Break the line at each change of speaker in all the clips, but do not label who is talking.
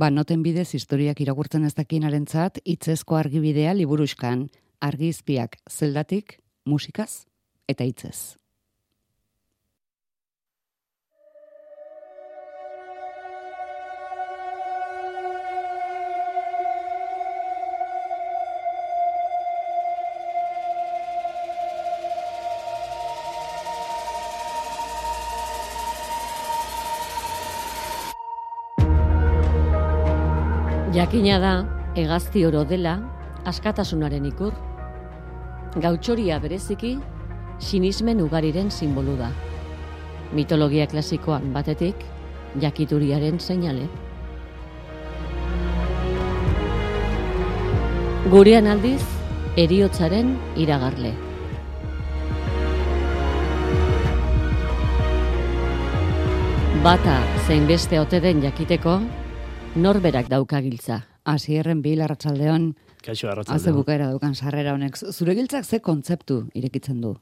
ba noten bidez historiak irakurtzen ez dakiinarentzat hitzezko argibidea liburuskan, argizpiak zeldatik, musikaz eta hitzez.
Jakina da, egazti oro dela, askatasunaren ikur. Gautxoria bereziki, sinismen ugariren simbolu da. Mitologia klasikoan batetik, jakituriaren seinale. Gurean aldiz, eriotzaren iragarle. Bata zein beste ote den jakiteko, norberak dauka giltza.
Hasierren bil arratsaldeon.
Kaixo arratsaldeon.
bukaera dukan sarrera honek. Zure giltzak ze kontzeptu irekitzen du?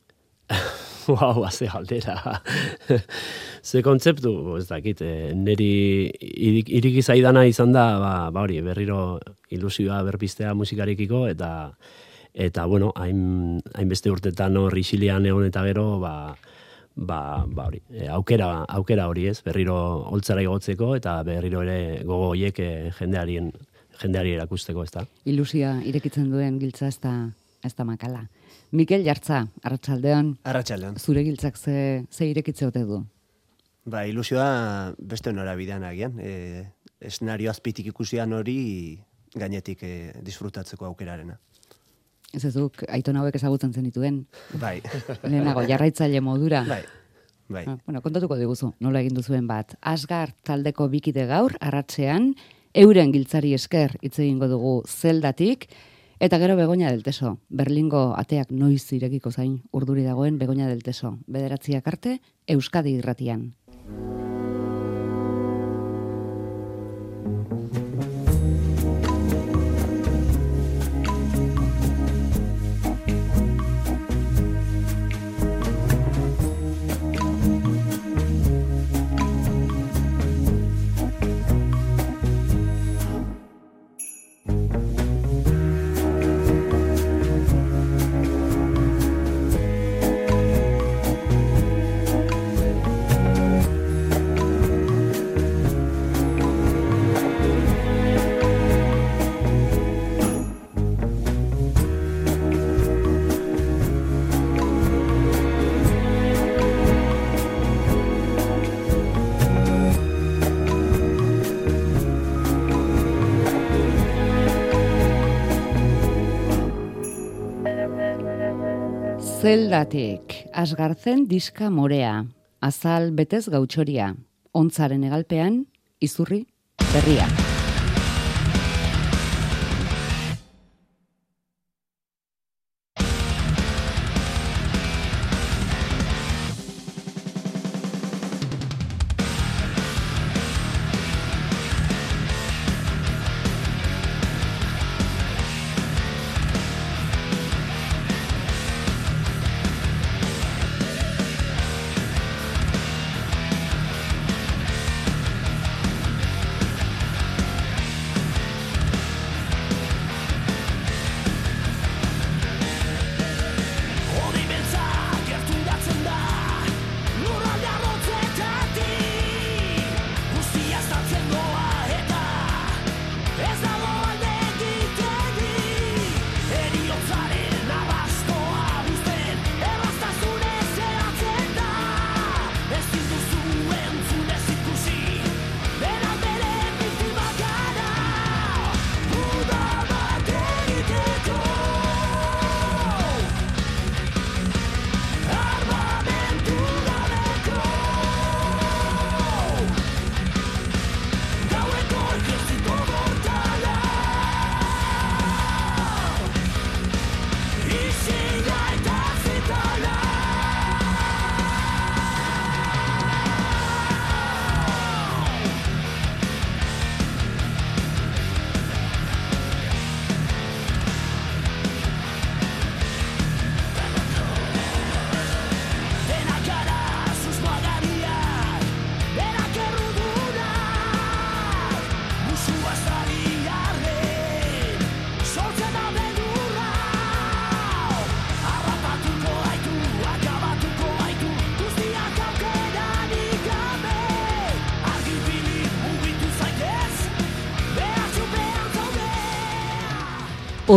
Wow, haze galdera. ze kontzeptu, ez dakit, eh, neri irik, zaidana izan da, ba, ba hori, berriro ilusioa berpistea musikarekiko, eta eta bueno, hain, hainbeste urtetan hor isilian egon eta gero, ba, ba, ba hori, eh, aukera, aukera hori ez, berriro holtzara igotzeko, eta berriro ere gogo hoiek eh, jendearien jendeari erakusteko, ez da.
Ilusia irekitzen duen giltza ez da, ez da makala. Mikel Jartza, arratsaldeon,
Arratxaldean.
zure giltzak ze, ze irekitze ote du?
Ba, ilusioa beste nora bidean agian. E, esnario azpitik ikusian hori gainetik e, disfrutatzeko aukerarena.
Ez ez duk, aiton hauek ezagutzen zenituen,
Bai,
lehenago jarraitzaile modura.
bai, bai.
Ah, bueno, kontatuko diguzu, nola egin duzuen bat. Asgar taldeko bikide gaur, arratsean, euren giltzari esker hitz egingo dugu zeldatik, eta gero Begoña del Teso. Berlingo ateak noiz irekiko zain urduri dagoen Begoña del Teso. Bederatziak arte, Euskadi irratian. Zeldatik, asgartzen diska morea, azal betez gautxoria, ontzaren egalpean, izurri, berria.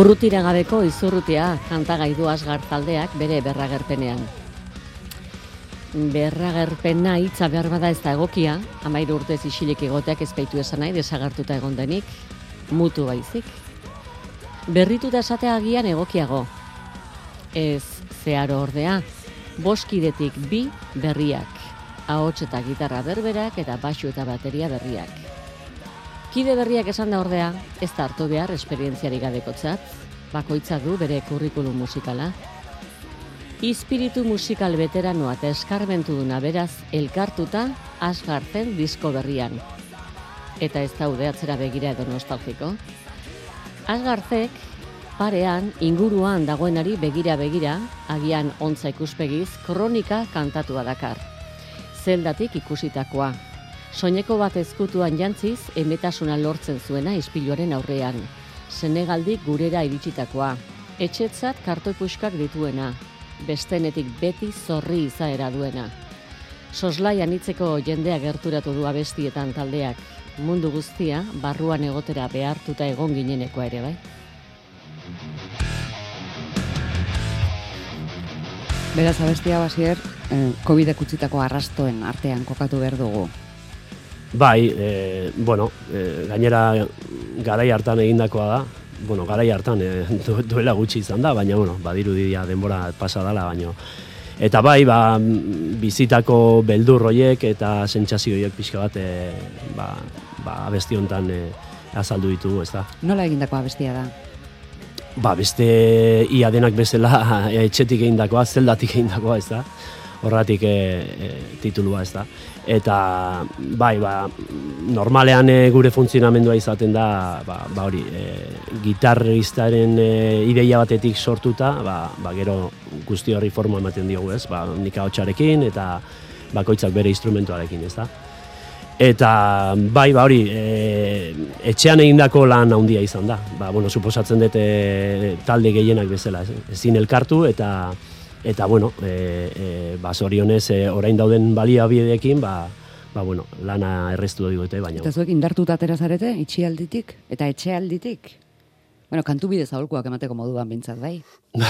Urrutira gabeko izurrutia kantagai du asgar taldeak bere berragerpenean. Berragerpena hitza behar bada ez da egokia, amairu urtez isilik egoteak ezpeitu esan nahi desagartuta egon denik, mutu baizik. Berrituta esatea agian egokiago. Ez zeharo ordea, boskidetik bi berriak, ahots eta gitarra berberak eta basu eta bateria berriak. Kide berriak esan da ordea, ez da hartu behar esperientziari gabekotzat, bakoitza du bere kurrikulum musikala. Ispiritu musikal veteranoa eta eskarbentu duna beraz elkartuta asgartzen disko berrian. Eta ez daude atzera begira edo nostalgiko. Asgartzek parean inguruan dagoenari begira begira, agian ontza ikuspegiz, kronika kantatua dakar. Zeldatik ikusitakoa, Soineko bat ezkutuan jantziz, emetasuna lortzen zuena ispiluaren aurrean. Senegaldik gurera iritsitakoa. Etxetzat kartoipuskak dituena. Bestenetik beti zorri izaera duena. Soslai anitzeko jendea gerturatu du abestietan taldeak. Mundu guztia, barruan egotera behartuta egon ginenekoa ere bai.
Beraz, abestia basier, eh, COVID-ek arrastoen artean kokatu behar dugu.
Bai, e, bueno, e, gainera garai hartan egindakoa da, bueno, garai hartan e, duela gutxi izan da, baina, bueno, badiru didia denbora pasa dela, baina, eta bai, ba, bizitako beldur hoiek eta sentsazio hoiek pixka bat, e, ba, ba, abesti hontan e, azaldu ditugu, ez da.
Nola egindako abestia da?
Ba, beste ia denak bezala etxetik egindakoa, zeldatik egindakoa, ez da. Horratik e, e, titulua, ez da. Eta, bai, ba, normalean e, gure funtzionamendua izaten da, ba, ba hori, e, gitarristaren e, ideia batetik sortuta, ba, ba, gero guzti horri forma ematen diogu, ez? Ba, nika hotxarekin eta bakoitzak bere instrumentuarekin, ez da. Eta bai, ba hori, e, etxean egindako lan handia izan da. Ba, bueno, suposatzen dute talde gehienak bezala, ez, ezin elkartu eta eta bueno, e, e, ba sorionez e, orain dauden baliabideekin, ba ba bueno, lana errestu digute, baina
Eta zuek indartuta atera zarete, itxialditik eta etxealditik? Bueno, kantu bidez aholkuak emateko moduan bintzat, bai?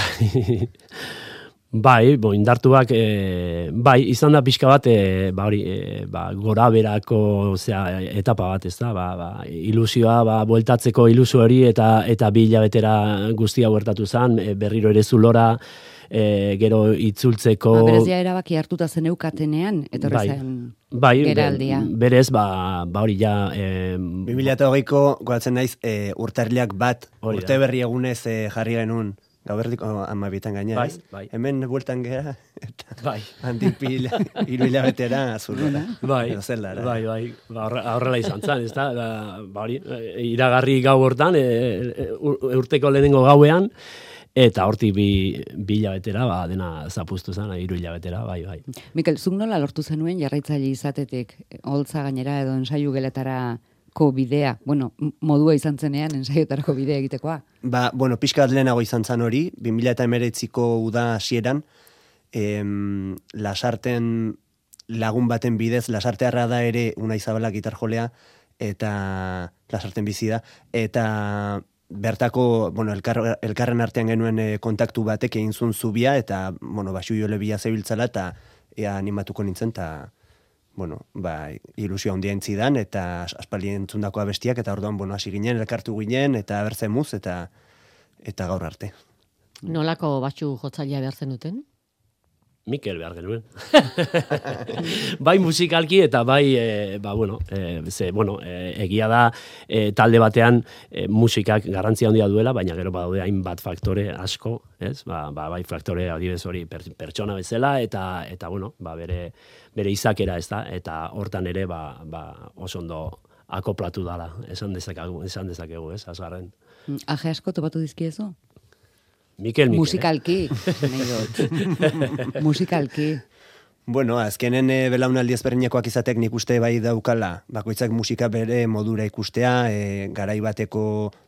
Bai, bo, indartuak, e, bai, izan da pixka bat, e, ba, hori, e, ba, gora berako, zera, etapa bat, ez da, ba, ba, ilusioa, ba, bueltatzeko ilusio hori, eta, eta bi hilabetera guztia huertatu zen, e, berriro ere zulora, e, gero itzultzeko...
Ba, erabaki hartuta zen eukatenean, etorri
Bai.
zen
Bai,
geraldia.
berez, ba, ba hori ja... E,
2008ko, goatzen naiz, e, urtarriak bat,
Hori
urte berri egunez e, jarri genuen, gaubertiko amabietan gaina,
Bai, bai.
Hemen bueltan gera, eta
bai.
handik pil, hiru hilabetera azulora.
Bai,
zelara.
bai, bai, ba, horre- horrela izan zen, ez da, ba, ba hori, e, iragarri gau hortan, e, e, ur- urteko lehenengo gauean, eta hortik bi, bi hilabetera, ba, dena zapuztu zen, hiru hilabetera, bai, bai.
Mikel, zuk nola lortu zenuen jarraitzaile izatetik, holtza gainera edo ensaiu geletarako bidea, bueno, modua izan zenean ensaiotarako bidea egitekoa.
Ba, bueno, pixka bat lehenago izan zan hori, 2008ko uda hasieran, em, lasarten lagun baten bidez, lasartearra da ere Unai Zabala gitarjolea, eta lasarten bizi da, eta bertako, bueno, elkar, elkarren artean genuen eh, kontaktu batek egin zuen zubia, eta, bueno, basu jole bila zebiltzala, eta ea animatuko nintzen, eta, bueno, ba, ilusio handia entzidan, eta as- aspaldi entzundako abestiak, eta orduan, bueno, hasi ginen, elkartu ginen, eta bertzen muz, eta, eta gaur arte.
Nolako batxu jotzailea behar zenuten?
Mikel behar genuen. bai musikalki eta bai, e, ba, bueno, e, ze, bueno e, egia da e, talde batean e, musikak garrantzia handia duela, baina gero badaude hainbat faktore asko, ez? Ba, ba, bai faktore adibidez hori per, pertsona bezala eta eta bueno, ba, bere bere izakera, ez da? Eta hortan ere ba, ba, oso ondo akoplatu dala, esan dezakegu, esan dezakegu, ez? Azgarren.
Aje asko topatu dizkiezu?
Mikel, Mikel.
Musikalki, nahi dut. Musikalki.
Bueno, azkenen e, belaunaldi ezberdinekoak izatek nik uste bai daukala, bakoitzak musika bere modura ikustea, e, garai bateko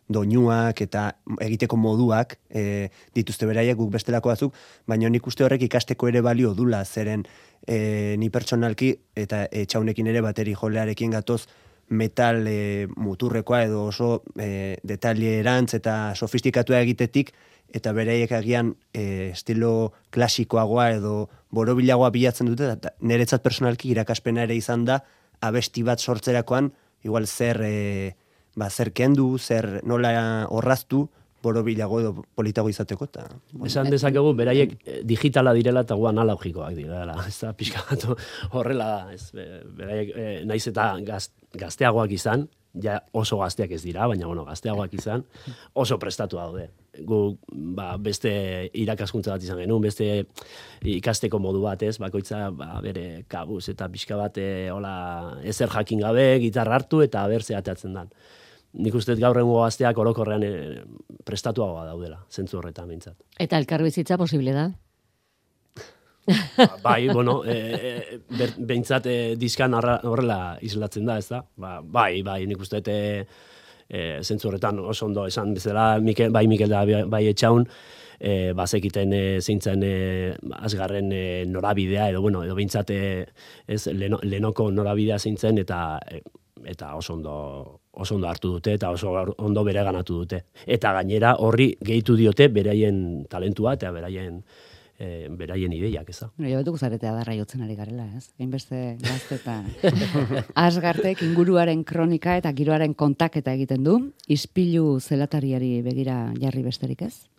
doinuak eta egiteko moduak e, dituzte beraiek guk bestelako batzuk, baina nik uste horrek ikasteko ere balio dula, zeren e, ni pertsonalki eta etxaunekin ere bateri jolearekin gatoz metal e, muturrekoa edo oso e, erantz eta sofistikatua egitetik, eta bereiek agian e, estilo klasikoagoa edo borobilagoa bilatzen dute, eta niretzat personalki irakaspena ere izan da, abesti bat sortzerakoan, igual zer, e, ba, zer kendu, zer nola horraztu, borobilago edo politago izateko. Ta,
bueno. Esan dezakegu, beraiek eh, digitala direla eta guan analogikoak direla. Ez da, pixka bat horrela. Ez, beraiek, e, naiz eta gaz, gazteagoak izan, ja oso gazteak ez dira, baina bueno, gazteagoak izan, oso prestatu daude. Gu, ba, beste irakaskuntza bat izan genuen, beste ikasteko modu bat, ez, bakoitza ba, bere kabuz eta pixka bat eh, hola ezer jakin gabe, gitarra hartu eta berze atatzen dan nik uste gaur rengo gazteak orokorrean e, prestatuagoa daudela, zentzu horretan mintzat.
Eta elkarbizitza posible da?
Ba, bai, bueno, e, e, behintzat e, diskan horrela islatzen da, ez da? Ba, bai, bai, nik uste e, e, zentzu horretan oso ondo esan bezala, Mikel, bai Mikel da bai etxaun, e, bazekiten e, zeintzen e, azgarren e, norabidea, edo, bueno, edo behintzat e, ez, leno, lenoko norabidea zeintzen, eta e, eta oso ondo oso ondo hartu dute eta oso ondo bere ganatu dute. Eta gainera horri gehitu diote beraien talentua eta beraien e, beraien ideiak, ez da.
Jo, betuko zaretea darra jotzen ari garela, ez? Hainbeste gazte eta asgartek inguruaren kronika eta giroaren kontaketa egiten du, ispilu zelatariari begira jarri besterik, ez?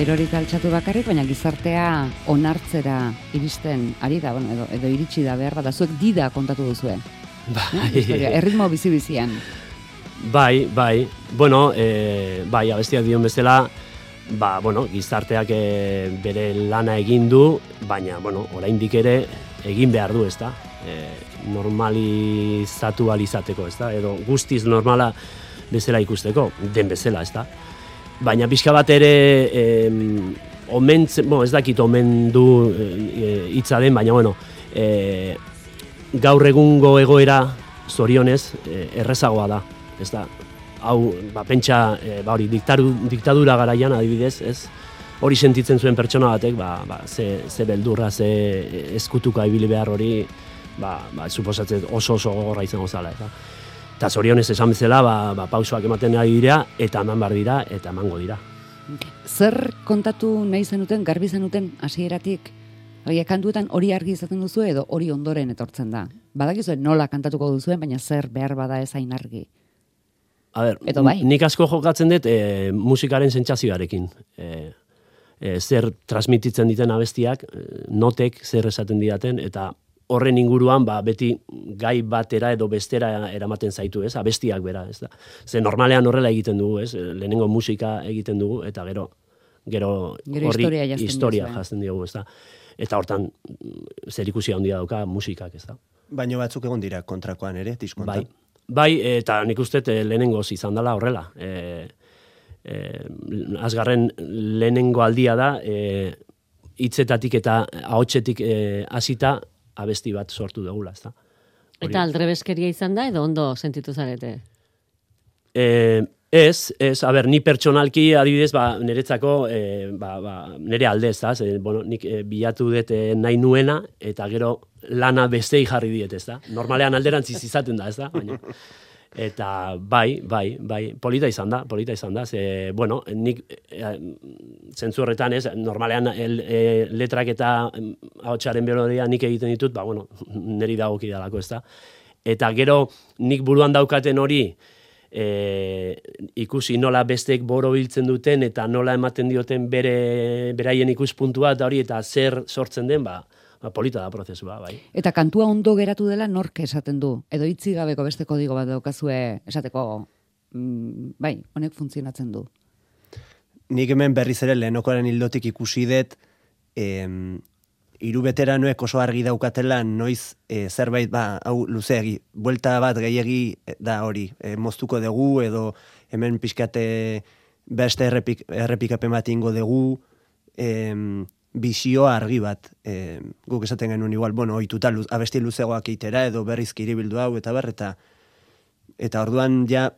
Erorik altxatu bakarrik, baina gizartea onartzera iristen ari da, bueno, edo, edo iritsi da behar da, zuek dida kontatu duzue. Bai. erritmo bizi-bizian.
Bai, bai. Bueno, e, bai, abestiak dion bezala, ba, bueno, gizarteak e, bere lana egin du, baina, bueno, oraindik ere egin behar du, ezta? E, normalizatu alizateko, ezta? Edo guztiz normala bezala ikusteko, den bezala, ezta? Baina pixka bat ere em, omentz, bo, ez dakit omen du e, e, hitza den, baina bueno, e, gaur egungo egoera zorionez e, errezagoa da, ez da, hau, ba, pentsa, e, ba, hori, diktaru, diktadura garaian adibidez, ez, hori sentitzen zuen pertsona batek, ba, ba, ze, ze beldurra, ze eskutuka ibili behar hori, ba, ba, suposatzen oso oso gogorra izango zala, eta eta zorionez esan bezala ba, ba, pausoak ematen ari dira eta eman bar dira eta emango dira.
Zer kontatu nahi zenuten, garbi zenuten hasieratik Oia, kantuetan hori argi izaten duzu edo hori ondoren etortzen da. Badakizu nola kantatuko duzuen, baina zer behar bada ez hain argi.
A ber, edo bai. nik asko jokatzen dut e, musikaren sentsazioarekin. E, e, zer transmititzen diten abestiak, notek zer esaten didaten, eta horren inguruan ba, beti gai batera edo bestera eramaten zaitu, ez? Abestiak bera, ez da. Ze normalean horrela egiten dugu, ez? Lehenengo musika egiten dugu eta gero gero,
Gero
horri
historia janzten
historia
diozue.
jazten diogu, ez da. Eta hortan, mm, zer ikusi handia dauka musikak, ez da.
Baino batzuk egon dira kontrakoan ere, diskontan.
Bai, bai, eta nik uste eh, lehenengoz izan dela horrela. E, e, azgarren lehenengo aldia da, e, hitzetatik eta ahotsetik e, hasita abesti bat sortu dugula, ez da.
Eta aldrebeskeria izan da, edo ondo sentitu zarete?
E, ez, ez, a ber, ni pertsonalki adibidez, ba, niretzako, e, ba, ba, nire aldez, da, ze, bueno, nik e, bilatu dut e, nahi nuena, eta gero lana bestei jarri diet, ez da. Normalean alderantziz izaten da, ez da, baina. Eta bai, bai, bai, polita izan da, polita izan da, ze, bueno, nik e, zentzu horretan ez, normalean el, e, letrak eta ahotsaren melodia nik egiten ditut, ba, bueno, niri dagoki dalako, ez da. Eta gero nik buruan daukaten hori, e, ikusi nola bestek boro biltzen duten eta nola ematen dioten bere beraien ikuspuntua eta hori eta zer sortzen den, ba, ba polita da prozesua, bai.
Eta kantua ondo geratu dela nork esaten du? Edo hitzi gabeko beste kodigo bat daukazue esateko, mm, bai, honek funtzionatzen du.
Nik hemen berriz ere lehenokoaren hildotik ikusi dut, em, hiru veteranoek oso argi daukatela noiz e, zerbait ba hau luzeegi buelta bat gehiegi e, da hori e, moztuko dugu edo hemen pixkate beste errepik, errepikapen bat ingo dugu em, bizioa argi bat e, guk esaten genuen igual bueno ohituta luz, abesti luzegoak eitera edo berriz kiribildu hau eta ber eta eta orduan ja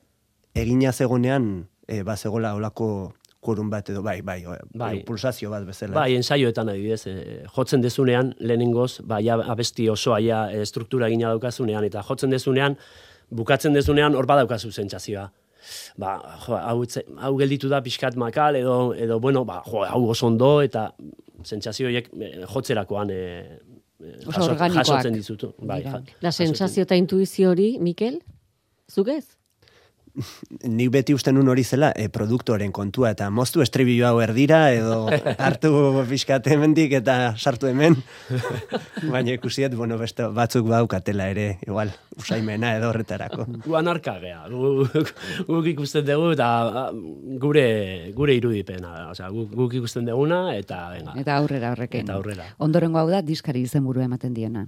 egina zegonean e, ba zegola olako kurun bat edo bai, bai, bai, pulsazio bat bezala.
Bai, ensaioetan adibidez, e, jotzen dezunean, lehenengoz, bai, abesti osoa ja, e, struktura egina daukazunean, eta jotzen dezunean, bukatzen dezunean, hor badaukazu sentsazioa. Ba, jo, hau, hau gelditu da pixkat makal, edo, edo bueno, ba, jo, hau oso ondo, eta sentsazio horiek e, jotzerakoan e, jaso- jasotzen dizutu. Bai, ja-
La sensazio eta intuizio hori, Mikel? Zuk ez?
Nik beti usten nun hori zela e, produktoren kontua, eta moztu estribillo hau erdira, edo hartu pixkat hemendik eta sartu hemen. Baina ikusiet, bueno, beste batzuk baukatela ere, igual, usaimena edo horretarako.
Gu anarka gea, gu, guk ikusten dugu eta ah, gure, gure irudipena, osea, guk, guk ikusten duguna eta venga,
Eta aurrera horrekin.
Eta aurrera.
Ondorengo hau da diskari izenburua ematen diena.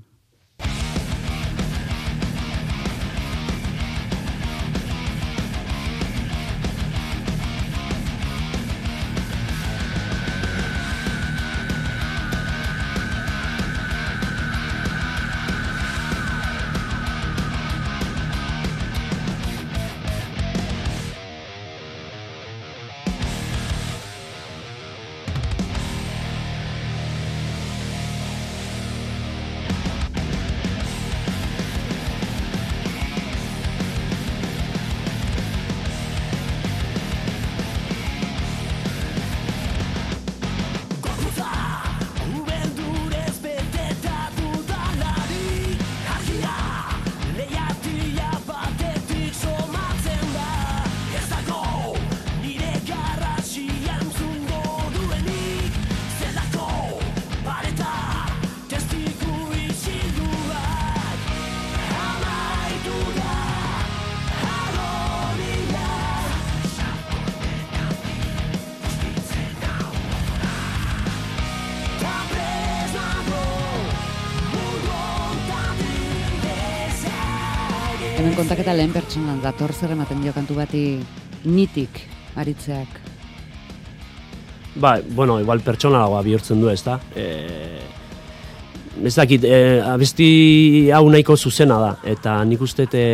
Hemen kontaketa lehen pertsonan dator zer ematen dio kantu bati nitik aritzeak.
Ba, bueno, igual pertsonalagoa bihurtzen du, ez da? E, ez dakit, e, abesti hau nahiko zuzena da, eta nik uste e,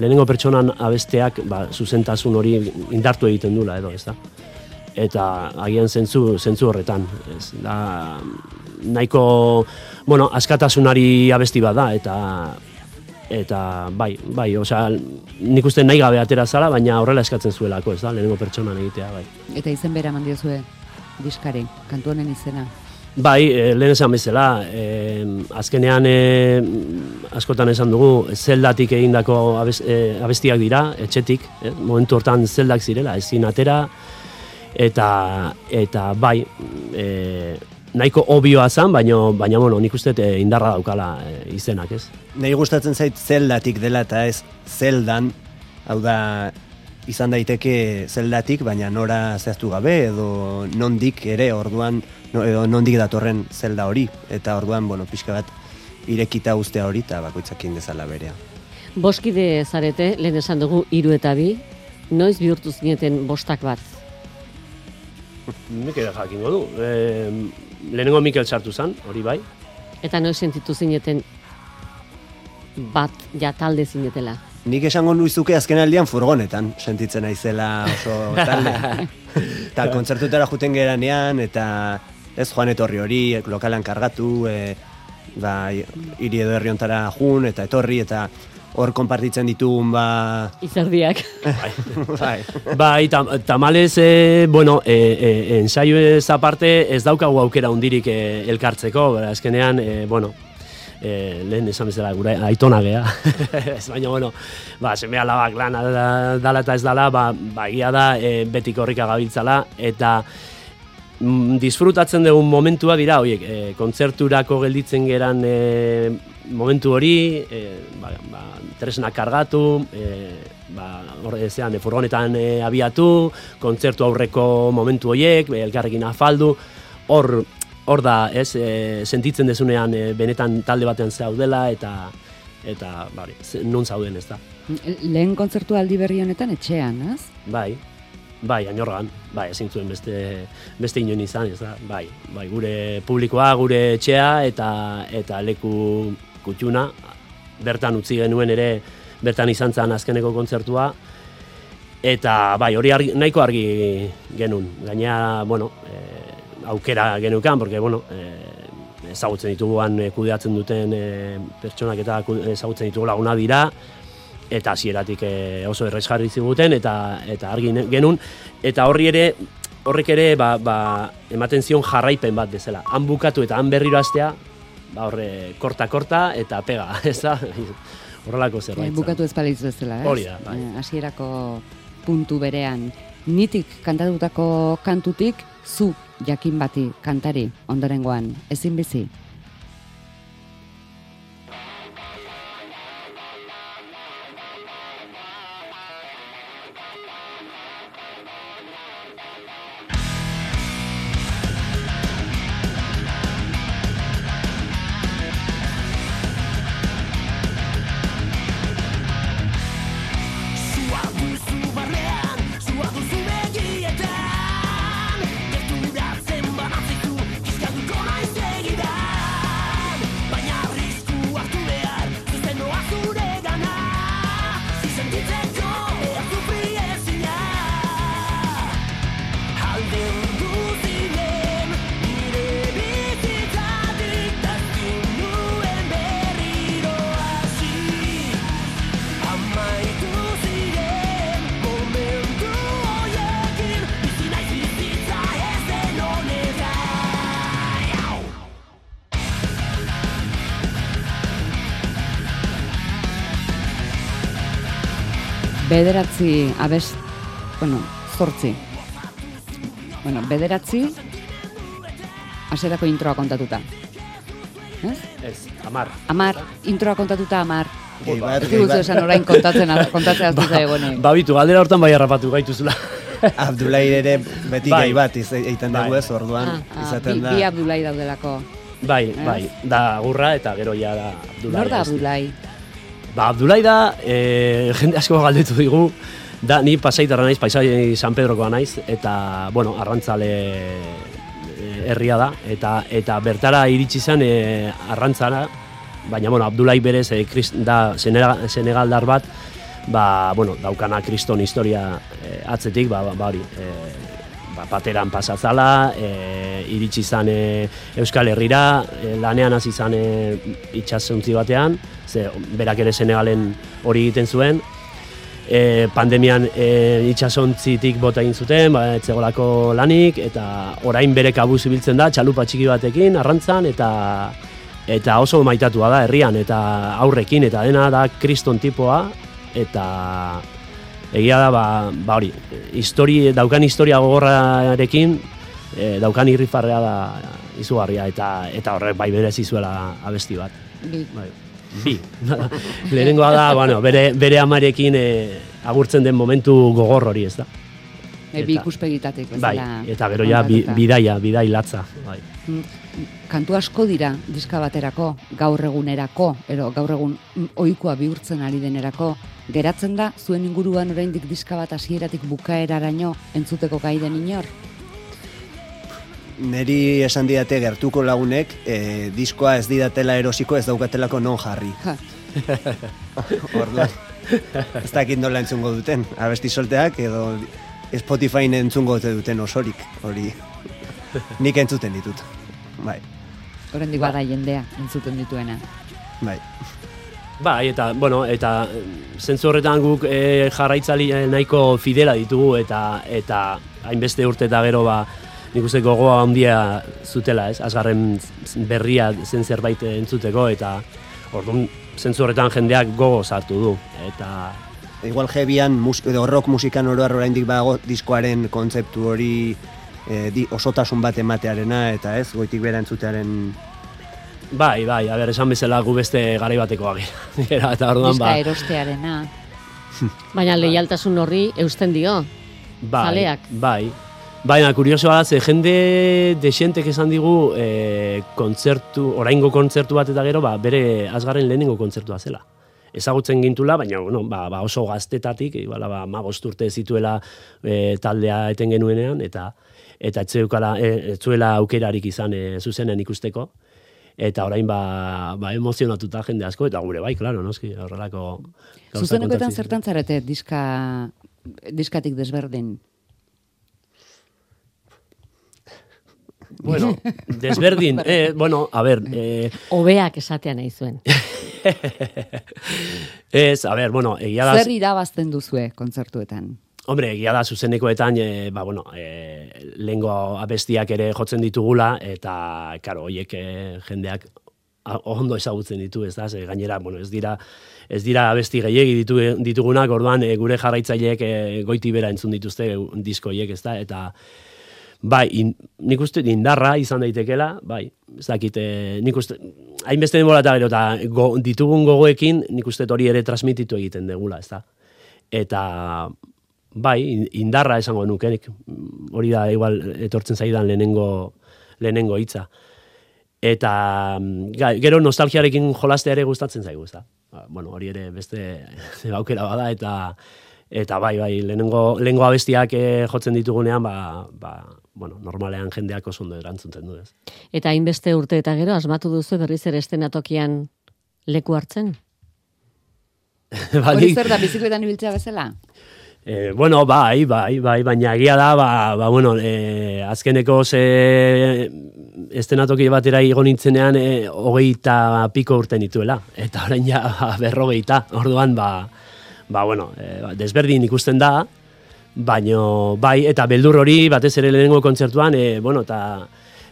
lehenengo pertsonan abesteak ba, zuzentasun hori indartu egiten dula, edo, ez da? Eta agian zentzu, zentzu horretan, ez da, nahiko, bueno, askatasunari abesti bat da, eta eta bai, bai, osea, nik uste nahi gabe atera zala, baina horrela eskatzen zuelako, ez da, lehenengo pertsonan egitea, bai.
Eta izen bera eman diozue diskari, kantu honen izena.
Bai, e, lehen esan bezala, e, azkenean e, askotan esan dugu, zeldatik egindako abes, e, abestiak dira, etxetik, e, momentu hortan zeldak zirela, ezin atera, eta, eta bai, e, nahiko obioa zan, baina, baina bueno, nik uste e, indarra daukala e, izenak, ez?
Nei gustatzen zait zeldatik dela eta ez zeldan, hau da izan daiteke zeldatik, baina nora zehaztu gabe, edo nondik ere orduan, no, edo nondik datorren zelda hori, eta orduan, bueno, pixka bat, irekita ustea hori, eta bakoitzakin dezala berea.
Boskide zarete, lehen esan dugu hiru eta bi, noiz bihurtu zineten bostak bat.
Mikel jakingo du. E, lehenengo Mikel sartu zen, hori bai.
Eta noiz sentitu zineten bat ja talde zinetela.
Nik esango nuizuke azken aldian furgonetan, sentitzen naizela oso talde. eta kontzertutara juten geranean, eta ez joan etorri hori, lokalan kargatu, e, ba, hiri edo herri hontara jun, eta etorri, eta hor konpartitzen ditugun, ba...
Izerdiak.
bai.
Bai, tam, tamalez, e, bueno, e, e, ensaio ez aparte ez daukagu aukera hundirik e, elkartzeko, bera, azkenean, e, bueno, e, lehen esan bezala gure aitona gea. ez baina, bueno, ba, semea labak lana da- dala eta ez dala, ba, ba egia da, e, betik horrika gabiltzala, eta mm, disfrutatzen dugun momentua dira, oiek, e, kontzerturako gelditzen geran e, momentu hori, e, ba, ba, tresna kargatu, e, ba, horre zean, e, furgonetan e, abiatu, kontzertu aurreko momentu horiek, e, elkarrekin afaldu, hor hor da, ez, e, sentitzen dezunean e, benetan talde batean zaudela eta eta bari, ze- non zauden ez da.
Lehen kontzertu aldi berri honetan etxean, ez?
Bai, bai, anorgan, bai, ezin zuen beste, beste inoen izan, ez da, bai, bai, gure publikoa, gure etxea eta eta leku kutxuna, bertan utzi genuen ere, bertan izan zen azkeneko kontzertua, eta bai, hori argi, nahiko argi genuen, gaina, bueno, e, aukera genukan, porque, bueno, e, ezagutzen dituguan e, kudeatzen duten e, pertsonak eta ezagutzen ditugu laguna dira, eta hasieratik e, oso errez jarri ziguten eta eta argi genuen. Eta horri ere horrek ere ba, ba, ematen zion jarraipen bat bezala. Han bukatu eta han berriro hastea, ba horre korta korta eta pega, ez da? Horrelako zerbait. Zen.
bukatu ez balitz bezala, ez?
Hori da, bai.
Eh, Hasierako puntu berean. Nitik kantatutako kantutik, zu jakin bati kantari ondorengoan, ezin bizi. Bederatzi abest, bueno, zortzi. Bueno, bederatzi hasierako introa kontatuta. Ez?
Ez, amar.
Amar, introa kontatuta amar.
Gehi bat,
Ez
gehi bat.
esan orain kontatzen, kontatzen aztu zaigonek.
Ba bitu, galdera hortan bai harrapatu gaituzula.
Abdulai ere beti
Bai.
gai bat iz- egiten dugu
Bai.
ez, orduan
Ah, ah,
izaten
bi,
da.
bi Abdulai daudelako.
bai, bai, da gurra eta gero ja da Abdulai.
Nor da
ez?
Abdulai?
Ba, Abdulai da, e, jende asko galdetu digu, da, ni pasaitarra naiz, paisai San Pedrokoa naiz, eta, bueno, arrantzale e, herria da, eta eta bertara iritsi zen e, arrantzara, baina, bueno, Abdulai berez e, krist, da Senega- senegaldar bat, ba, bueno, daukana kriston historia e, atzetik, ba, ba, ba hori, e, ba, pateran pasatzala, e, iritsi zan e, Euskal Herrira, e, lanean hasi zan e, itxasuntzi batean, ze berak ere Senegalen hori egiten zuen, e, pandemian e, itxasontzitik bota egin zuten, ba, etzegolako lanik, eta orain bere kabuz ibiltzen da, txalupa txiki batekin, arrantzan, eta eta oso maitatua da herrian, eta aurrekin, eta dena da kriston tipoa, eta egia da, ba, ba hori, histori, daukan historia gogorrarekin, e, daukan irrifarrea da izugarria, eta eta horrek bai berez izuela abesti bat.
Bi,
Bai. Bi. Lehenengoa da, bueno, bere, bere amarekin e, agurtzen den momentu gogor hori, ez da?
E, bi ikuspegitatik
Bai,
bezala.
eta gero ja bi, bidaia, bidai latza. Bai.
Mm, Kantu asko dira diska baterako, gaur egunerako, ero gaur egun ohikoa bihurtzen ari denerako, geratzen da zuen inguruan oraindik diska bat hasieratik bukaeraraino entzuteko gai den inor?
Neri esan diate gertuko lagunek, e, diskoa ez didatela erosiko ez daukatelako non jarri.
Ja,
Orduan, ez dakit nola entzungo duten, abesti solteak edo Spotify entzungo duten osorik, hori nik entzuten ditut. Bai,
oraindik bada jendea entzuten dituena.
bai.
Bai, eta, bueno, eta eh, zentzu horretan guk e, jarraitzali nahiko fidela ditugu eta eta hainbeste urte eta gero ba, nik uste gogoa handia zutela, ez? Azgarren berria zen zerbait entzuteko eta orduan zentzu horretan jendeak gogo sartu du. Eta
Igual heavyan, mus, edo rock musikan oroar oraindik bago diskoaren kontzeptu hori e, di, osotasun bat ematearena eta ez, goitik bera entzutearen
bai, bai, a ber, esan bezala gu beste garai batekoa gara. eta orduan ba,
erostearena.
Baina leialtasun horri eusten dio.
bai,
zaleak.
bai. Baina, kuriosoa da, ze jende desientek esan digu e, kontzertu, oraingo kontzertu bat eta gero, ba, bere azgarren lehenengo kontzertua zela. Ezagutzen gintula, baina bueno, ba, ba oso gaztetatik, iguala ba, magost urte zituela e, taldea eten genuenean, eta eta etzeukala, e, etzuela aukerarik izan e, zuzenen ikusteko. Eta orain ba, ba emozionatuta jende asko, eta gure bai, klaro, noski, horrelako
Zuzenekoetan zertan zarete diska, diskatik desberdin?
Bueno, desberdin, eh, bueno, a ver, eh,
Hobeak esatea nahi zuen.
ez, a ver, bueno, egia da,
Zer irabazten duzue kontzertuetan?
hombre, egia da zuzenekoetan, e, ba, bueno, e, lengo abestiak ere jotzen ditugula, eta, karo, hoiek e, jendeak a- ondo ezagutzen ditu, ez da, ze gainera, bueno, ez dira, ez dira abesti gehiegi ditu, ditugunak, orduan e, gure jarraitzaileek e, goiti bera entzun dituzte e, disko hoiek, ez da, eta, Bai, in, nik uste indarra izan daitekela, bai, ez dakit, eh, nik uste, hainbeste denbora eta gero, go, ditugun gogoekin, nik uste hori ere transmititu egiten degula, ez da. Eta, bai, in- indarra esango nuke, nik, hori da, igual, etortzen zaidan lehenengo, lehenengo hitza. Eta, gero nostalgiarekin jolastea ere gustatzen zaigu, ez da. Ba, Bueno, hori ere beste aukera bada, eta, eta bai, bai, lehenengo, lehenengo abestiak eh, jotzen ditugunean, ba, ba, bueno, normalean jendeak oso ondo erantzuten du, ez.
Eta hainbeste urte eta gero asmatu duzu berriz ere estenatokian leku hartzen.
Hori zer da bizikletan ibiltzea bezala?
Eh, bueno, bai, bai, bai, baina egia da, ba, ba bueno, eh, azkeneko ze estenatoki batera igo nintzenean eh, hogeita piko urte nituela, eta orain ja ba, berrogeita, orduan, ba, ba, bueno, eh, ba, desberdin ikusten da, baino, bai, eta beldur hori, batez ere lehenengo kontzertuan, eh, bueno, eta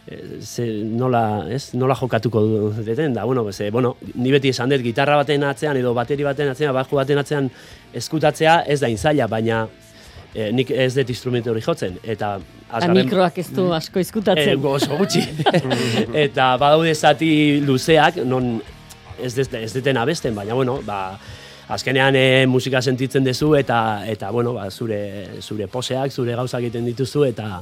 eh, ze, nola, ez, nola jokatuko duten, da, bueno, ze, bueno, ni beti esan dut, gitarra baten atzean, edo bateri baten atzean, bajo baten atzean eskutatzea ez da inzaila, baina eh, nik ez dut instrumentu hori jotzen, eta azgarren-
mikroak ez du asko
Eh,
izkutatzen.
oso gutxi. eta badaude zati luzeak, non ez, ez, ez deten abesten, baina bueno, ba, azkenean e, musika sentitzen duzu eta eta bueno, ba, zure zure poseak, zure gauzak egiten dituzu eta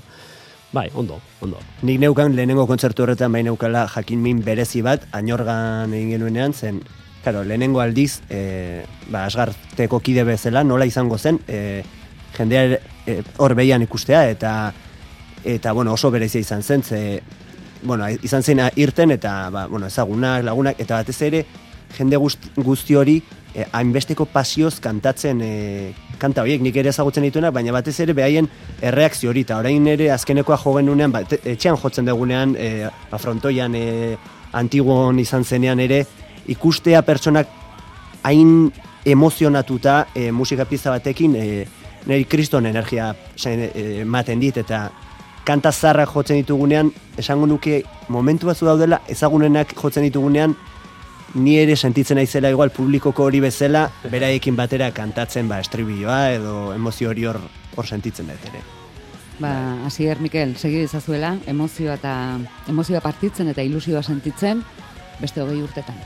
bai, ondo, ondo.
Nik neukan lehenengo kontzertu horretan bai neukala jakin min berezi bat, añorgan egin genuenean zen, Claro, lehenengo aldiz, e, ba, asgarteko kide bezala, nola izango zen, e, jendea e, hor behian ikustea, eta eta bueno, oso berezia izan zen, ze, bueno, izan zen irten, eta ba, bueno, ezagunak, lagunak, eta batez ere, jende guzti hori, e, hainbesteko pasioz kantatzen e, kanta horiek nik ere ezagutzen dituenak, baina batez ere behaien erreakzio hori, eta orain ere azkenekoa jo genunean, ba, te- etxean jotzen dugunean, e, ba, frontoian, e, antiguon izan zenean ere, ikustea pertsonak hain emozionatuta e, musika pizza batekin, e, niri kriston energia e, ematen dit, eta kanta zarrak jotzen ditugunean, esango nuke momentu batzu daudela, ezagunenak jotzen ditugunean, ni ere sentitzen naizela igual publikoko hori bezala, beraiekin batera kantatzen ba estribilloa edo emozio hori hor hor sentitzen dut ere.
Ba, Asier Mikel, segi dezazuela, emozioa eta emozioa partitzen eta ilusioa sentitzen beste hogei urtetan.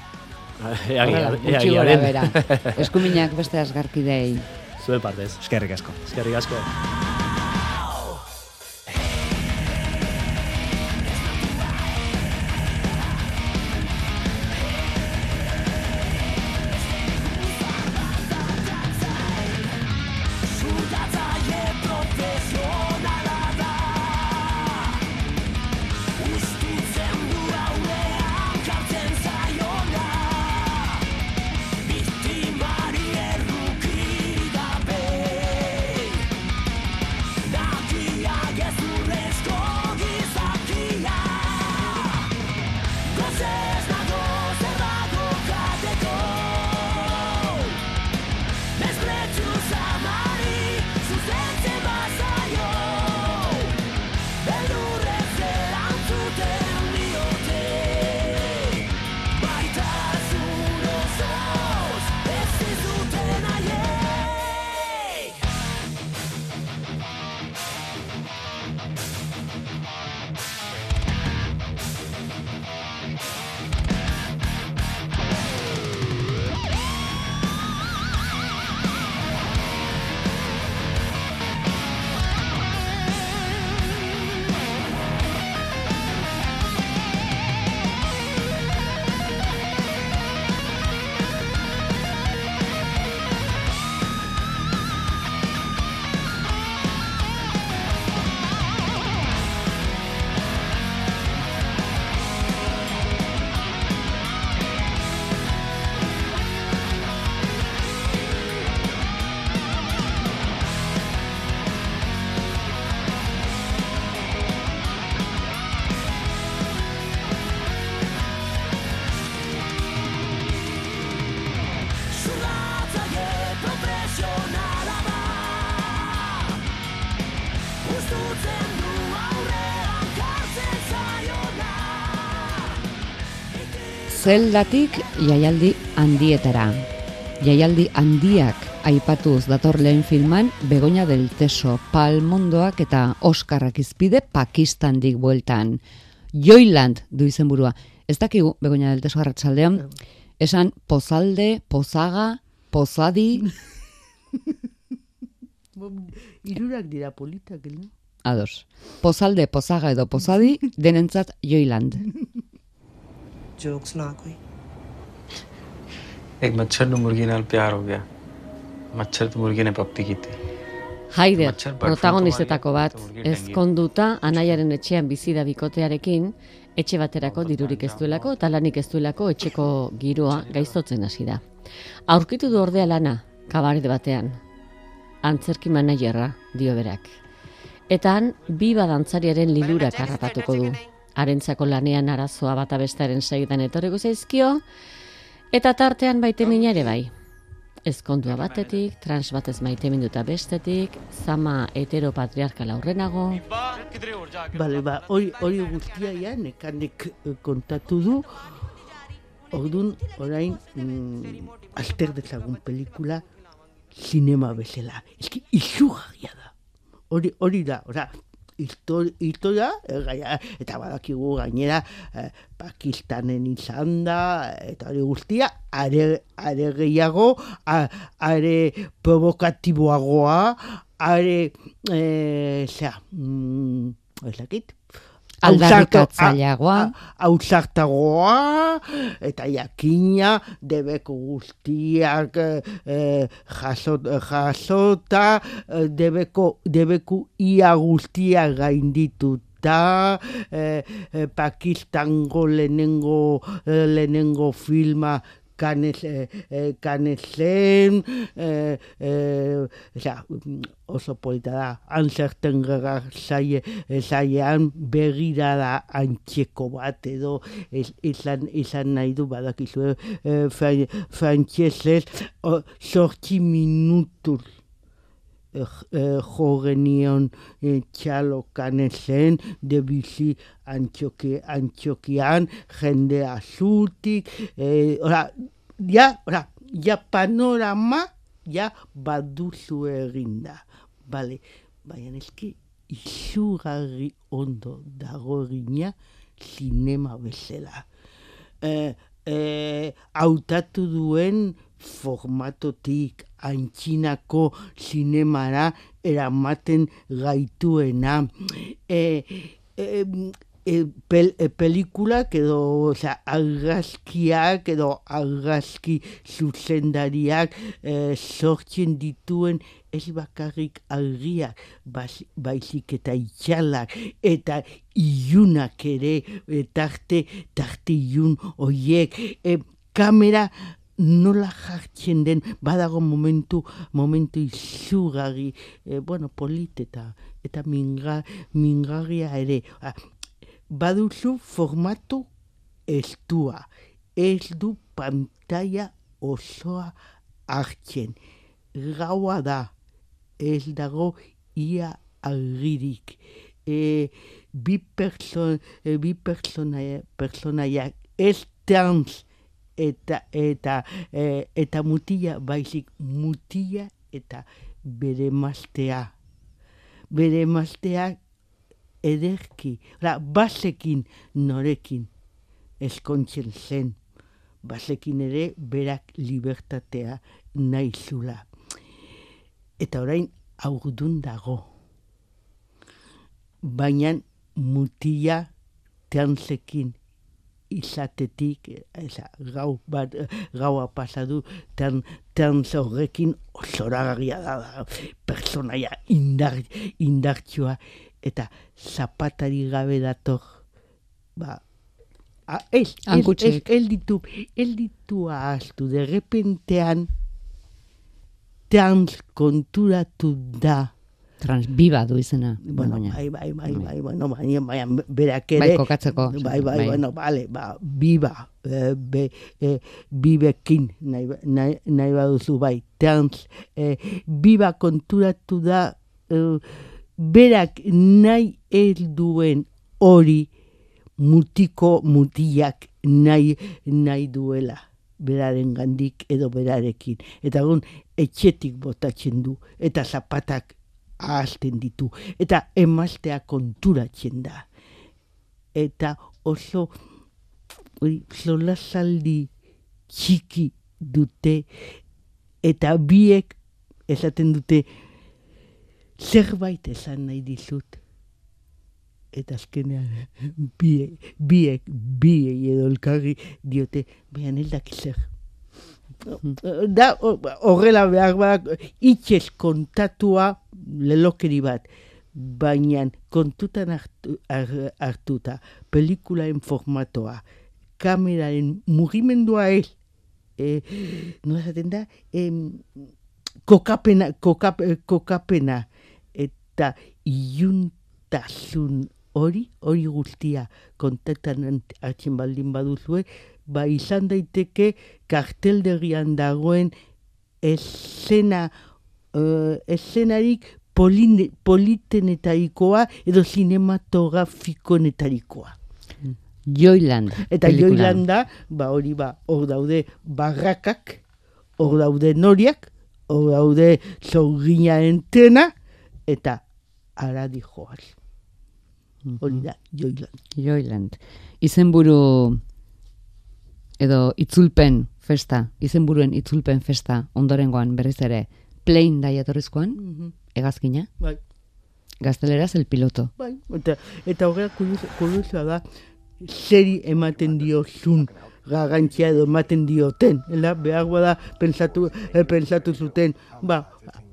Ea
Horrela,
gia- ea
gutxi gora
giaren.
bera. Eskuminak beste asgarkidei.
Zuen partez.
Eskerrik asko.
Eskerrik asko.
Zeldatik jaialdi handietara. Jaialdi handiak aipatuz dator lehen filman Begoña del Teso, Palmondoak eta Oskarrak izpide Pakistandik bueltan. Joyland du izenburua. Ez dakigu Begoña del Teso arratsaldean esan pozalde, pozaga, pozadi,
Irurak dira politak, no?
ados. Pozalde, pozaga edo pozadi, denentzat Joyland.
ਜੋਕ ਸੁਣਾ ਕੋਈ
ਇੱਕ ਮੱਛਰ ਨੂੰ ਮੁਰਗੀ ਨਾਲ ਪਿਆਰ ਹੋ ਗਿਆ ਮੱਛਰ ਤੋਂ ਮੁਰਗੀ ਨੇ ਪੱਪੀ ਕੀਤੀ
Haider, protagonistetako bat, ezkonduta anaiaren etxean bizi da bikotearekin, etxe baterako dirurik ez duelako eta lanik ez duelako etxeko giroa gaizotzen hasi da. Aurkitu du ordea lana, kabarde batean. Antzerki managerra, dio berak. Eta han, bi dantzariaren lilurak harrapatuko du. Harentzako lanean arazoa bata bestaren segidan etorriko zaizkio, eta tartean baite ere bai. Ezkondua batetik, trans batez maite minduta bestetik, zama heteropatriarkala aurrenago,
Bale, ba, hori, hori guztia ja, nekanek eh, kontatu du, Ordun orain mm, alter dezagun pelikula sinema bezala. Eski izugarria da. Hori, hori da, ora, histori- historia, eh, gaia, eta badakigu gainera eh, Pakistanen izan da, eta hori guztia, are, are gehiago, are provokatiboagoa, are, eh, zera, mm,
Aldarrikatzaileagoa.
Ausartagoa, eta jakina, debeko guztiak eh, eh, jaso, jasota, eh, debeko, debeku ia guztiak gaindituta, eh, eh, Pakistango lehenengo, eh, lehenengo filma kanez, eh, eh, kanezen, eh, eh, osea, mm, oso polita da, anzerten gara zaie, eh, zaiean begirada antxeko bat edo izan, izan nahi du badakizu eh, fran, frantsesez o, sortzi minutuz eh, eh, jo genion eh, txalo kanezen de bizi antxoki, antxokian jende azutik eh, ora, ja, ora, ja panorama ja baduzu eginda bale, baina eski izugarri ondo dago egina sinema bezala. Eh, eh, hautatu duen formatotik antxinako zinemara eramaten gaituena. E, e, e, pel, e, pelikulak edo osea, argazkiak edo argazki zuzendariak e, sortzen dituen ez bakarrik argiak, baizik eta itxalak eta ilunak ere, e, tarte, tarte ilun oiek, e, kamera nola jartzen den, badago momentu, momentu izugarri, e, bueno, polit eta, eta minga, mingarria ere. Ah, baduzu formatu estua, ez du pantalla osoa hartzen. Gaua da, ez dago ia argirik. E, bi pertson, e, bi pertsonaia, pertsonaiak ez trans eta eta e, eta mutila baizik mutila eta bere mastea. Bere mastea ederki, Ora, basekin norekin eskontzen zen. Basekin ere berak libertatea nahi. Eta orain aurdun dago. Baina mutila transekin izatetik, eza, gau bat, gaua pasadu, tan, trans horrekin zoragarria da, da personaia indar, indartsua, eta zapatari gabe dator, ba, a, ez, ez, ez, ez ditu, ez ditu ahaztu, de repentean, trans konturatu da,
Transbiba du izena.
Bueno, bai, bai, bai, bai, bueno, baina, baina berak ere...
Bai, kokatzeko.
Bai, bai,
Bai.
bueno, vale, ba, biba, eh, be, eh, bibekin, nahi, ba- nahi, nahi baduzu, bai, trans, eh, biba konturatu da, eh, berak nahi ez duen hori mutiko mutiak nahi, nahi duela beraren gandik edo berarekin. Eta egun etxetik botatzen du, eta zapatak ahazten ditu, eta emaztea konturatzen da. Eta oso oi, solasaldi txiki dute, eta biek esaten dute zerbait esan nahi dizut. Eta azkenean biek, biek, biei edo elkarri diote, baina ez daki zer. Da, ho- horrela behar bada, itxez kontatua lelokeri bat, baina kontutan hartu, har- hartuta, pelikulaen formatoa, kameraren mugimendua ez, e, nola esaten da, em, kokapena, kokap, kokapena, eta iuntasun hori, hori guztia kontatan hartzen baldin baduzue, ba izan daiteke karteldegian dagoen esena, uh, esenarik polin, politenetarikoa edo cinematografikonetarikoa.
Joyland.
Eta. Joilanda, ba hori ba, hor daude barrakak, hor daude noriak, hor daude zorgina entena, eta aradi joaz. Hori da, Joiland.
Joyland. Izenburu edo itzulpen festa, izenburuen itzulpen festa ondorengoan berriz ere plain da jatorrizkoan, hegazkina,
Bai,
gazteleraz el piloto.
bai. Eta, eta horrela kuriosoa da, zeri ematen diozun garrantzia edo ematen dioten. Ela, behar bada pensatu, eh, pensatu zuten, ba,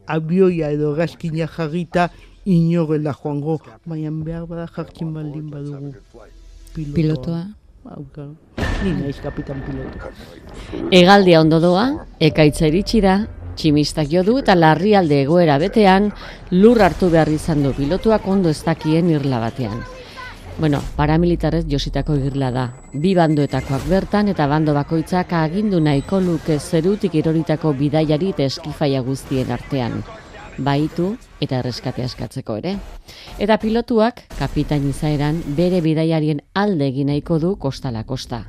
abioia edo gazkina jarrita inorela joango, baina behar bada jartzen baldin badugu pilotoa.
Pilotoa.
Ni naiz kapitan piloto.
Egaldia ondo doa, ekaitza iritsi da, tximistak jo du eta larrialde egoera betean lur hartu behar izan du pilotuak ondo ez dakien irla batean. Bueno, paramilitarez jositako irla da. Bi bandoetakoak bertan eta bando bakoitzak agindu nahiko luke zerutik iroritako bidaiari eta eskifaia guztien artean. Baitu eta erreskate askatzeko ere. Eta pilotuak, kapitain izaeran, bere bidaiarien alde egin nahiko du kostala kosta.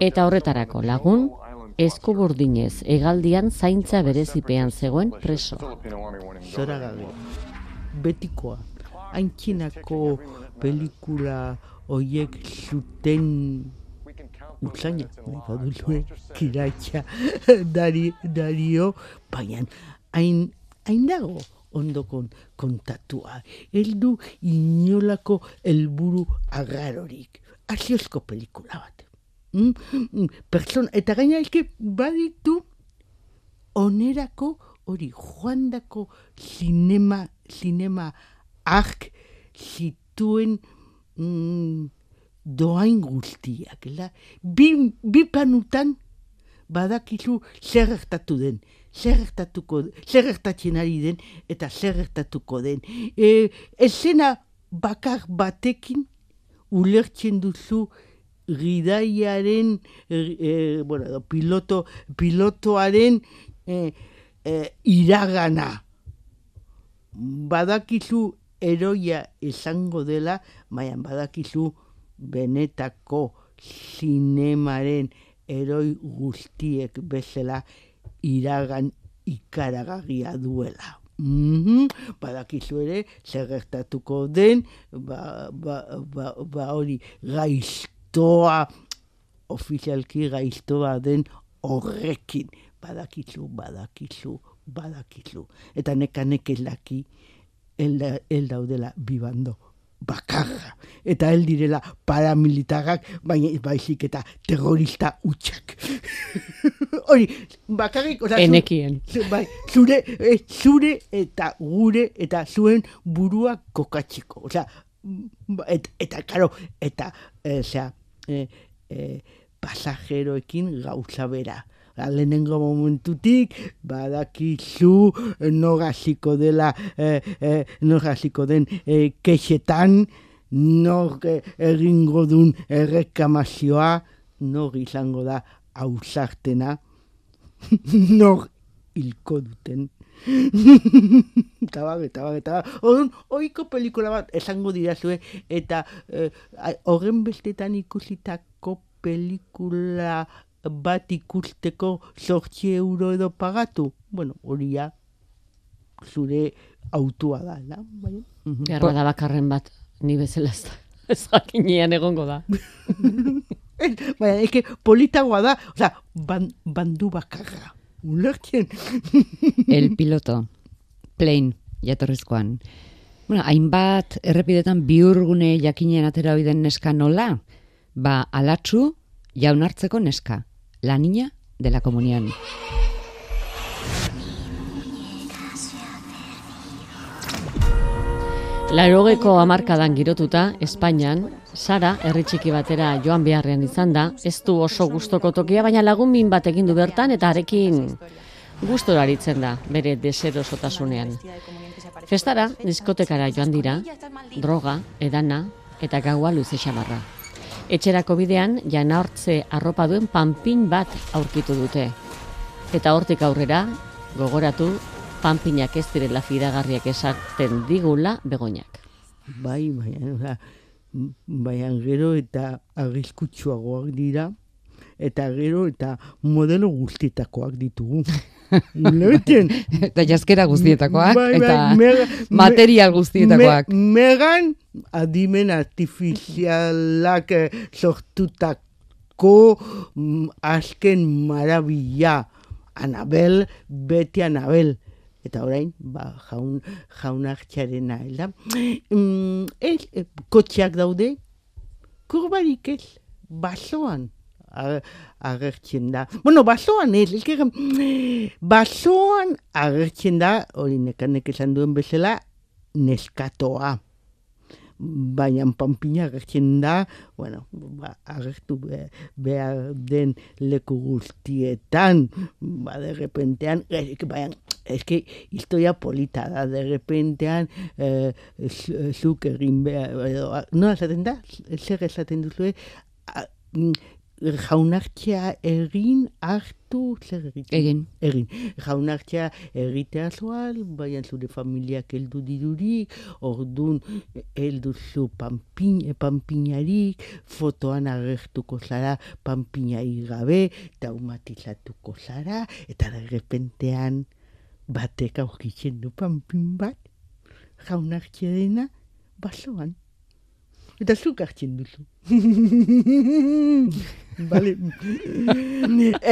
Eta horretarako lagun, eskuburdinez egaldian zaintza berezipean zegoen preso.
Zora gabe. Betikoa. Haintzinako pelikula hoiek zuten usaina, nahi baduzue, kiratxa, dari, dario, baina hain, hain dago ondo kon, kontatua. Ez du inolako helburu agarrorik. Asiozko pelikula bat. Mm? Mm, Pertsona, eta gaina eske baditu onerako hori joandako zinema, zinema ark zituen mm, doain guztiak. Bi, bi panutan badakizu zer den, zer gertatuko, zer gertatzen ari den, eta zer gertatuko den. E, esena bakar batekin ulertzen duzu gidaiaren, e, e, bueno, piloto, pilotoaren e, e, iragana. Badakizu eroia izango dela, baina badakizu benetako zinemaren eroi guztiek bezala iragan ikaragarria duela. Mhm, Badakizu ere, zer gertatuko den, ba, ba, ba, ba hori gaiztoa, ofizialki gaiztoa den horrekin. Badakizu, badakizu, badakizu. Eta neka nekelaki, el, da- el daudela bibando bakarra. Eta el direla paramilitarrak, baina baizik eta terrorista utxak. Hori, bakarrik, oza,
Enekien.
zu- bai, zure, eh, zure eta gure eta zuen burua kokatzeko. Osea, mm, et, eta, karo, eta, eh, osea, eh, eh, pasajeroekin gauza bera. Ba, lehenengo momentutik, badakizu, eh, nor hasiko dela, eh, eh, den eh, kexetan, nor eh, egingo dun errekamazioa, nor izango da ausartena, nor hilko duten. eta bar, eta. Orduan, oiko pelikula bat esango dirazue, eta eh, horren bestetan ikusitako pelikula bat ikusteko sortzi euro edo pagatu. Bueno, hori ja, zure autua da, la? Bai?
Behar bada bakarren bat, ni bezala ez da. Ez jakinean egongo da.
Baina, eke politagoa da, oza, ban, bandu bakarra. Ulertzen?
El piloto, plane, jatorrizkoan. Bueno, hainbat errepidetan biurgune jakinen atera den neska nola? Ba, alatzu, jaunartzeko neska. La niña de la comunión.
Larogeko hamarkadan girotuta, Espainian, Sara, herri txiki batera joan beharrean izan da, ez du oso gustoko tokia, baina lagun min bat egin du bertan eta arekin gustora aritzen da, bere deserosotasunean. Festara, diskotekara joan dira, droga, edana eta gaua luze xamarra. Etxerako bidean, jana hortze arropa duen panpin bat aurkitu dute. Eta hortik aurrera, gogoratu, panpinak ez direla fidagarriak esaten digula begoinak.
Bai, baina, oza, baina gero eta arriskutsuagoak dira, eta gero eta modelo guztietakoak ditugu. Ulertzen?
Eta jaskera guztietakoak,
Bai, bai,
eta
mega-
material guztietakoak.
Me, megan adimen artifizialak eh, sortutako mm, azken marabila. Anabel, beti Anabel. Eta orain, ba, jaun, jaunak txarena, ela. Mm, ez, eh, kotxeak daude, kurbarik ez, basoan agertzen da. Bueno, basoan ez, ez que, basoan agertzen da, hori nekanek esan duen bezala, neskatoa. Baina panpina agertzen da, bueno, ba, agertu be, behar den leku guztietan, ba, de repentean, ez, baina, ez que historia polita da, de repentean, eh, zu- zuk egin behar, edo, no, esaten da, zer esaten duzue, a- jaunartxea egin hartu zer egiten?
Egin.
Egin. Jaunartxea egitea zoal, baina zure familiak heldu dirurik, ordun heldu zu panpin, panpinarik, fotoan agertuko zara panpinai gabe, traumatizatuko zara, eta de repentean batek aurkitzen du panpin bat, jaunartxea dena, basoan. Eta zuk hartzen duzu. Bale.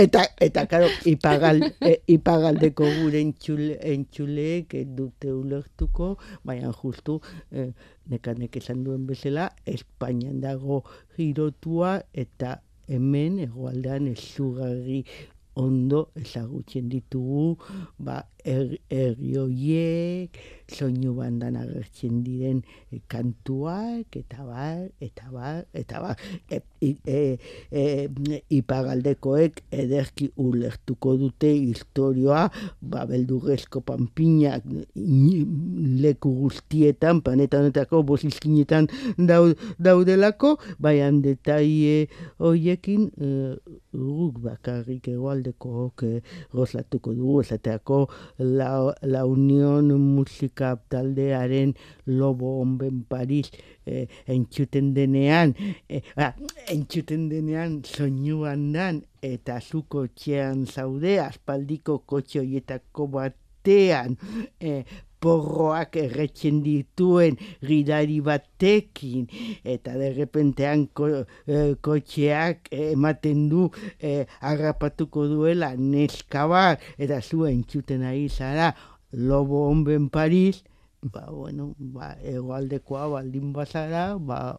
eta, eta, karo, ipagal, e, ipagaldeko gure entxule, entxuleek ez dute ulertuko, baina justu, e, nekanek esan duen bezala, Espainian dago girotua eta hemen egoaldean ezugarri ondo ezagutzen ditugu, ba, er, herri horiek, soinu bandan agertzen diren e, kantuak, eta bar, eta bar, eta bar. E, e, e, ipagaldekoek ederki ulertuko dute historioa, ba, beldurrezko panpinak in- leku guztietan, planeta honetako bosizkinetan dau, daudelako, baian detaile hoiekin e, guk bakarrik egoaldekook e, gozatuko dugu, esateako la, la Unión Musika taldearen Lobo Onben Paris eh, entzuten denean, eh, ah, entzuten denean soinuan dan, eta zu kotxean zaude, aspaldiko kotxe horietako batean, eh, porroak erretzen dituen gidari batekin. Eta derrepentean ko, eh, kotxeak ematen du eh, harrapatuko duela neska bat. Eta zu entzuten ari zara lobo onben Paris ba, bueno, ba, egoaldekoa baldin bazara, ba,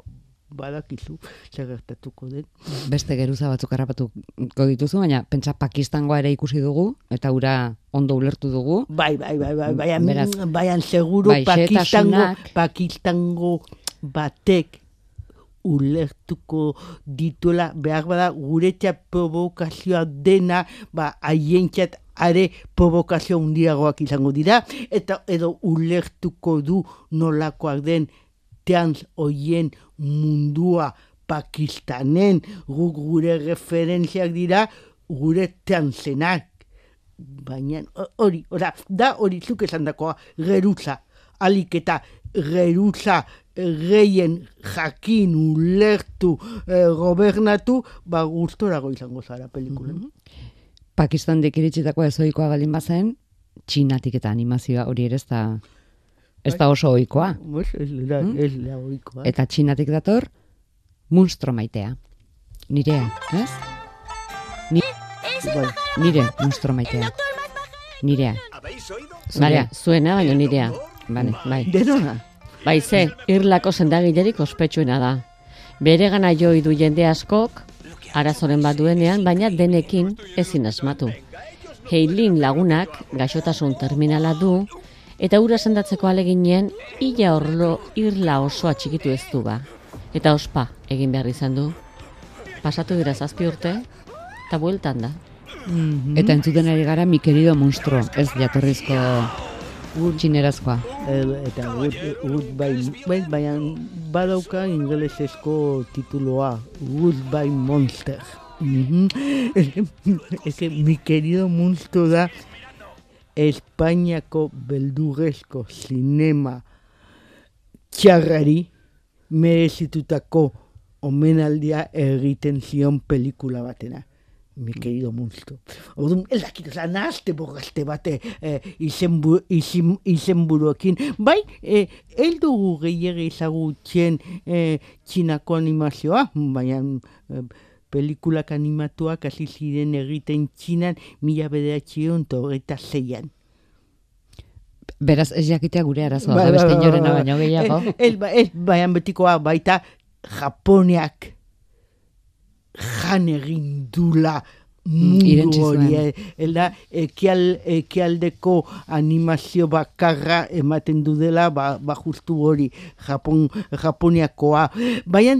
badakizu zer gertatuko den.
Beste geruza batzuk harrapatuko dituzu, baina pentsa Pakistangoa ere ikusi dugu, eta ura ondo ulertu dugu.
Bai, bai, bai, bai, bai,
Beraz,
baian seguru
bai,
Pakistango, Pakistango batek ulertuko dituela, behar bada guretzat provokazioa dena, ba, haientzat are provokazio handiagoak izango dira, eta edo ulertuko du nolakoak den trans hoien mundua Pakistanen, guk gure referentziak dira, gure transenak. Baina ho- hori, ora, da hori zuk esan dakoa, geruza, alik eta geruza gehien jakin ulertu eh, gobernatu, ba gustorago izango zara pelikulen.
Pakistandik iritsitako ezoikoa baldin bazen, txinatik eta animazioa hori ere ez da, ez da oso ohikoa.
Pues, ez da, ohikoa.
Eta txinatik dator, munstro maitea. Nirea, ez? Ni,
Bai.
nire munstro maitea. Nirea.
Zarea, zuena, baino nirea. Bale, bai.
Denona.
Bai, ze, irlako sendagilerik ospetsuena da. Bere gana joi du jende askok, arazoren bat duenean, baina denekin ezin asmatu. Heilin lagunak gaixotasun terminala du, eta ura sendatzeko aleginen, ila orlo irla osoa txikitu ez du ba. Eta ospa egin behar izan du. Pasatu dira zazpi urte, eta bueltan da.
Eta entzuten ari gara mi querido monstruo, ez jatorrizko txinerazkoa.
El, eta gut, gut bai, bai, baina badauka ingelesezko tituloa, Goodbye Monster. Mhm. Eke, mi querido monstruo da Espainiako beldurrezko sinema txarrari merezitutako omenaldia egiten zion pelikula batena. Mi querido monstruo. Orduan, ez dakit, oza, nahazte borrazte bate eh, izenbu, izen, izenburuekin. Bai, eh, eldugu gehiago ezagutzen eh, txinako animazioa, baina eh, pelikulak animatuak hasi ziren egiten txinan mila bederatzion eta zeian.
Beraz, ez jakitea gure arazoa, da beste inorena baino gehiago.
Ez, ba- ez, baina betikoa baita Japoniak jan egin dula mundu
zuen.
hori. da, ekial, ekialdeko animazio bakarra ematen du dela, ba, ba justu hori, Japon, Japoniakoa. Baina,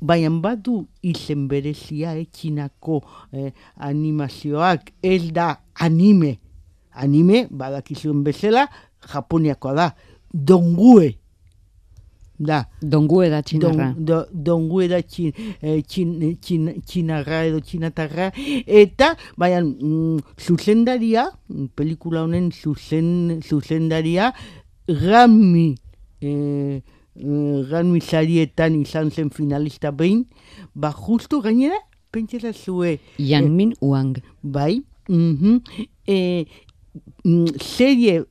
baina badu izen berezia etxinako eh, animazioak, ez da anime. Anime, badakizuen bezala, Japoniakoa da. Dongue da.
Dongue da txinarra.
Don, do, dongue da txin, eh, txin, txin, txinarra edo txinatarra. Eta, baina, mm, zuzendaria, mm, pelikula honen zuzen, zuzendaria, Grammy, eh, eh, Grammy sarietan izan zen finalista behin, ba justu gainera, pentsela zue,
Yanmin Wang.
bai, mhm, eh, mm, serie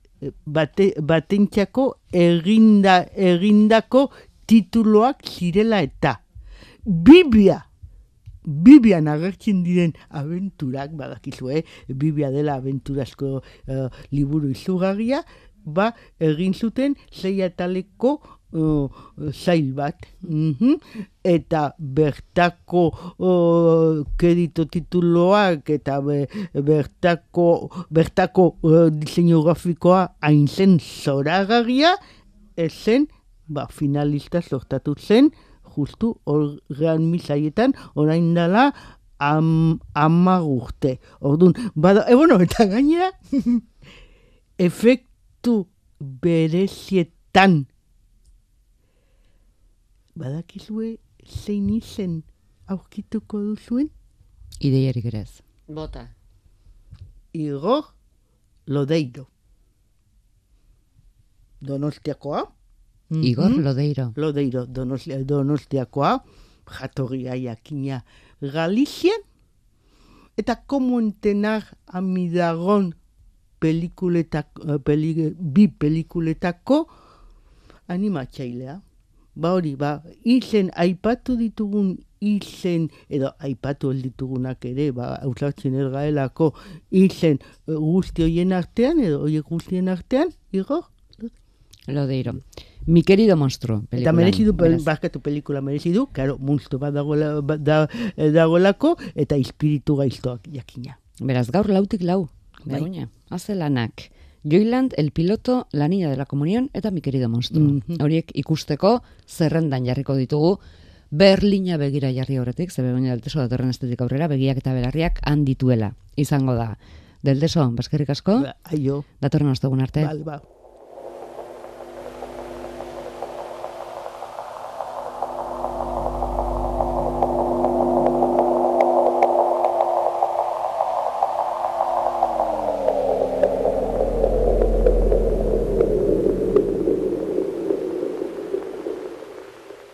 bate, batentzako eginda, egindako tituloak zirela eta. Biblia Bibian agertzen diren abenturak, badakizue, Bibia dela abenturazko eh, liburu izugarria, ba, egin zuten zei ataleko eh, zail bat. Mhm. Eta bertako uh, kredito tituloak eta be, bertako, bertako uh, diseinu grafikoa hain zen zoragarria, ez zen, ba, finalista sortatu zen, justu horrean misaietan, orain dela am, amar urte. Orduan, bada, e, bueno, eta gainera, efektu berezietan, badakizue zein izen aurkituko duzuen?
Ideiarik ere ez.
Bota.
Igor Lodeiro. Donostiakoa.
Igor
Mhm.
Lodeiro.
Lodeiro, Donostia, Donostiakoa, jatorria jakina Galizian, eta como entenar amidagon pelikuletako, peli, bi pelikuletako animatzailea. Ba hori, ba, izen, aipatu ditugun izen, edo aipatu ditugunak ere, ba, hausatzen ergaelako izen eh, guzti hoien artean, edo horiek guztien artean, Igor,
Lodeiro. Mi querido monstruo.
Eta
pelikulan,
merezi du, pel-
beraz.
barkatu pelikula merezi du, karo, monstru bat dagoela, ba- da, eh, dagoelako, eta espiritu gaiztoak jakina.
Beraz, gaur lautik lau.
Bai.
Haze lanak. Joyland, El Piloto, La Niña de la Comunión eta Mi Querido Monstruo.
Mhm.
Horiek ikusteko zerrendan jarriko ditugu. Berlina begira jarri horretik, ze begoña delteso datorren estetik aurrera, begiak eta belarriak handituela. Izango da. Delteso, baskerrik asko,
Ba, Aio,
datorren ostegun arte.
bale, ba.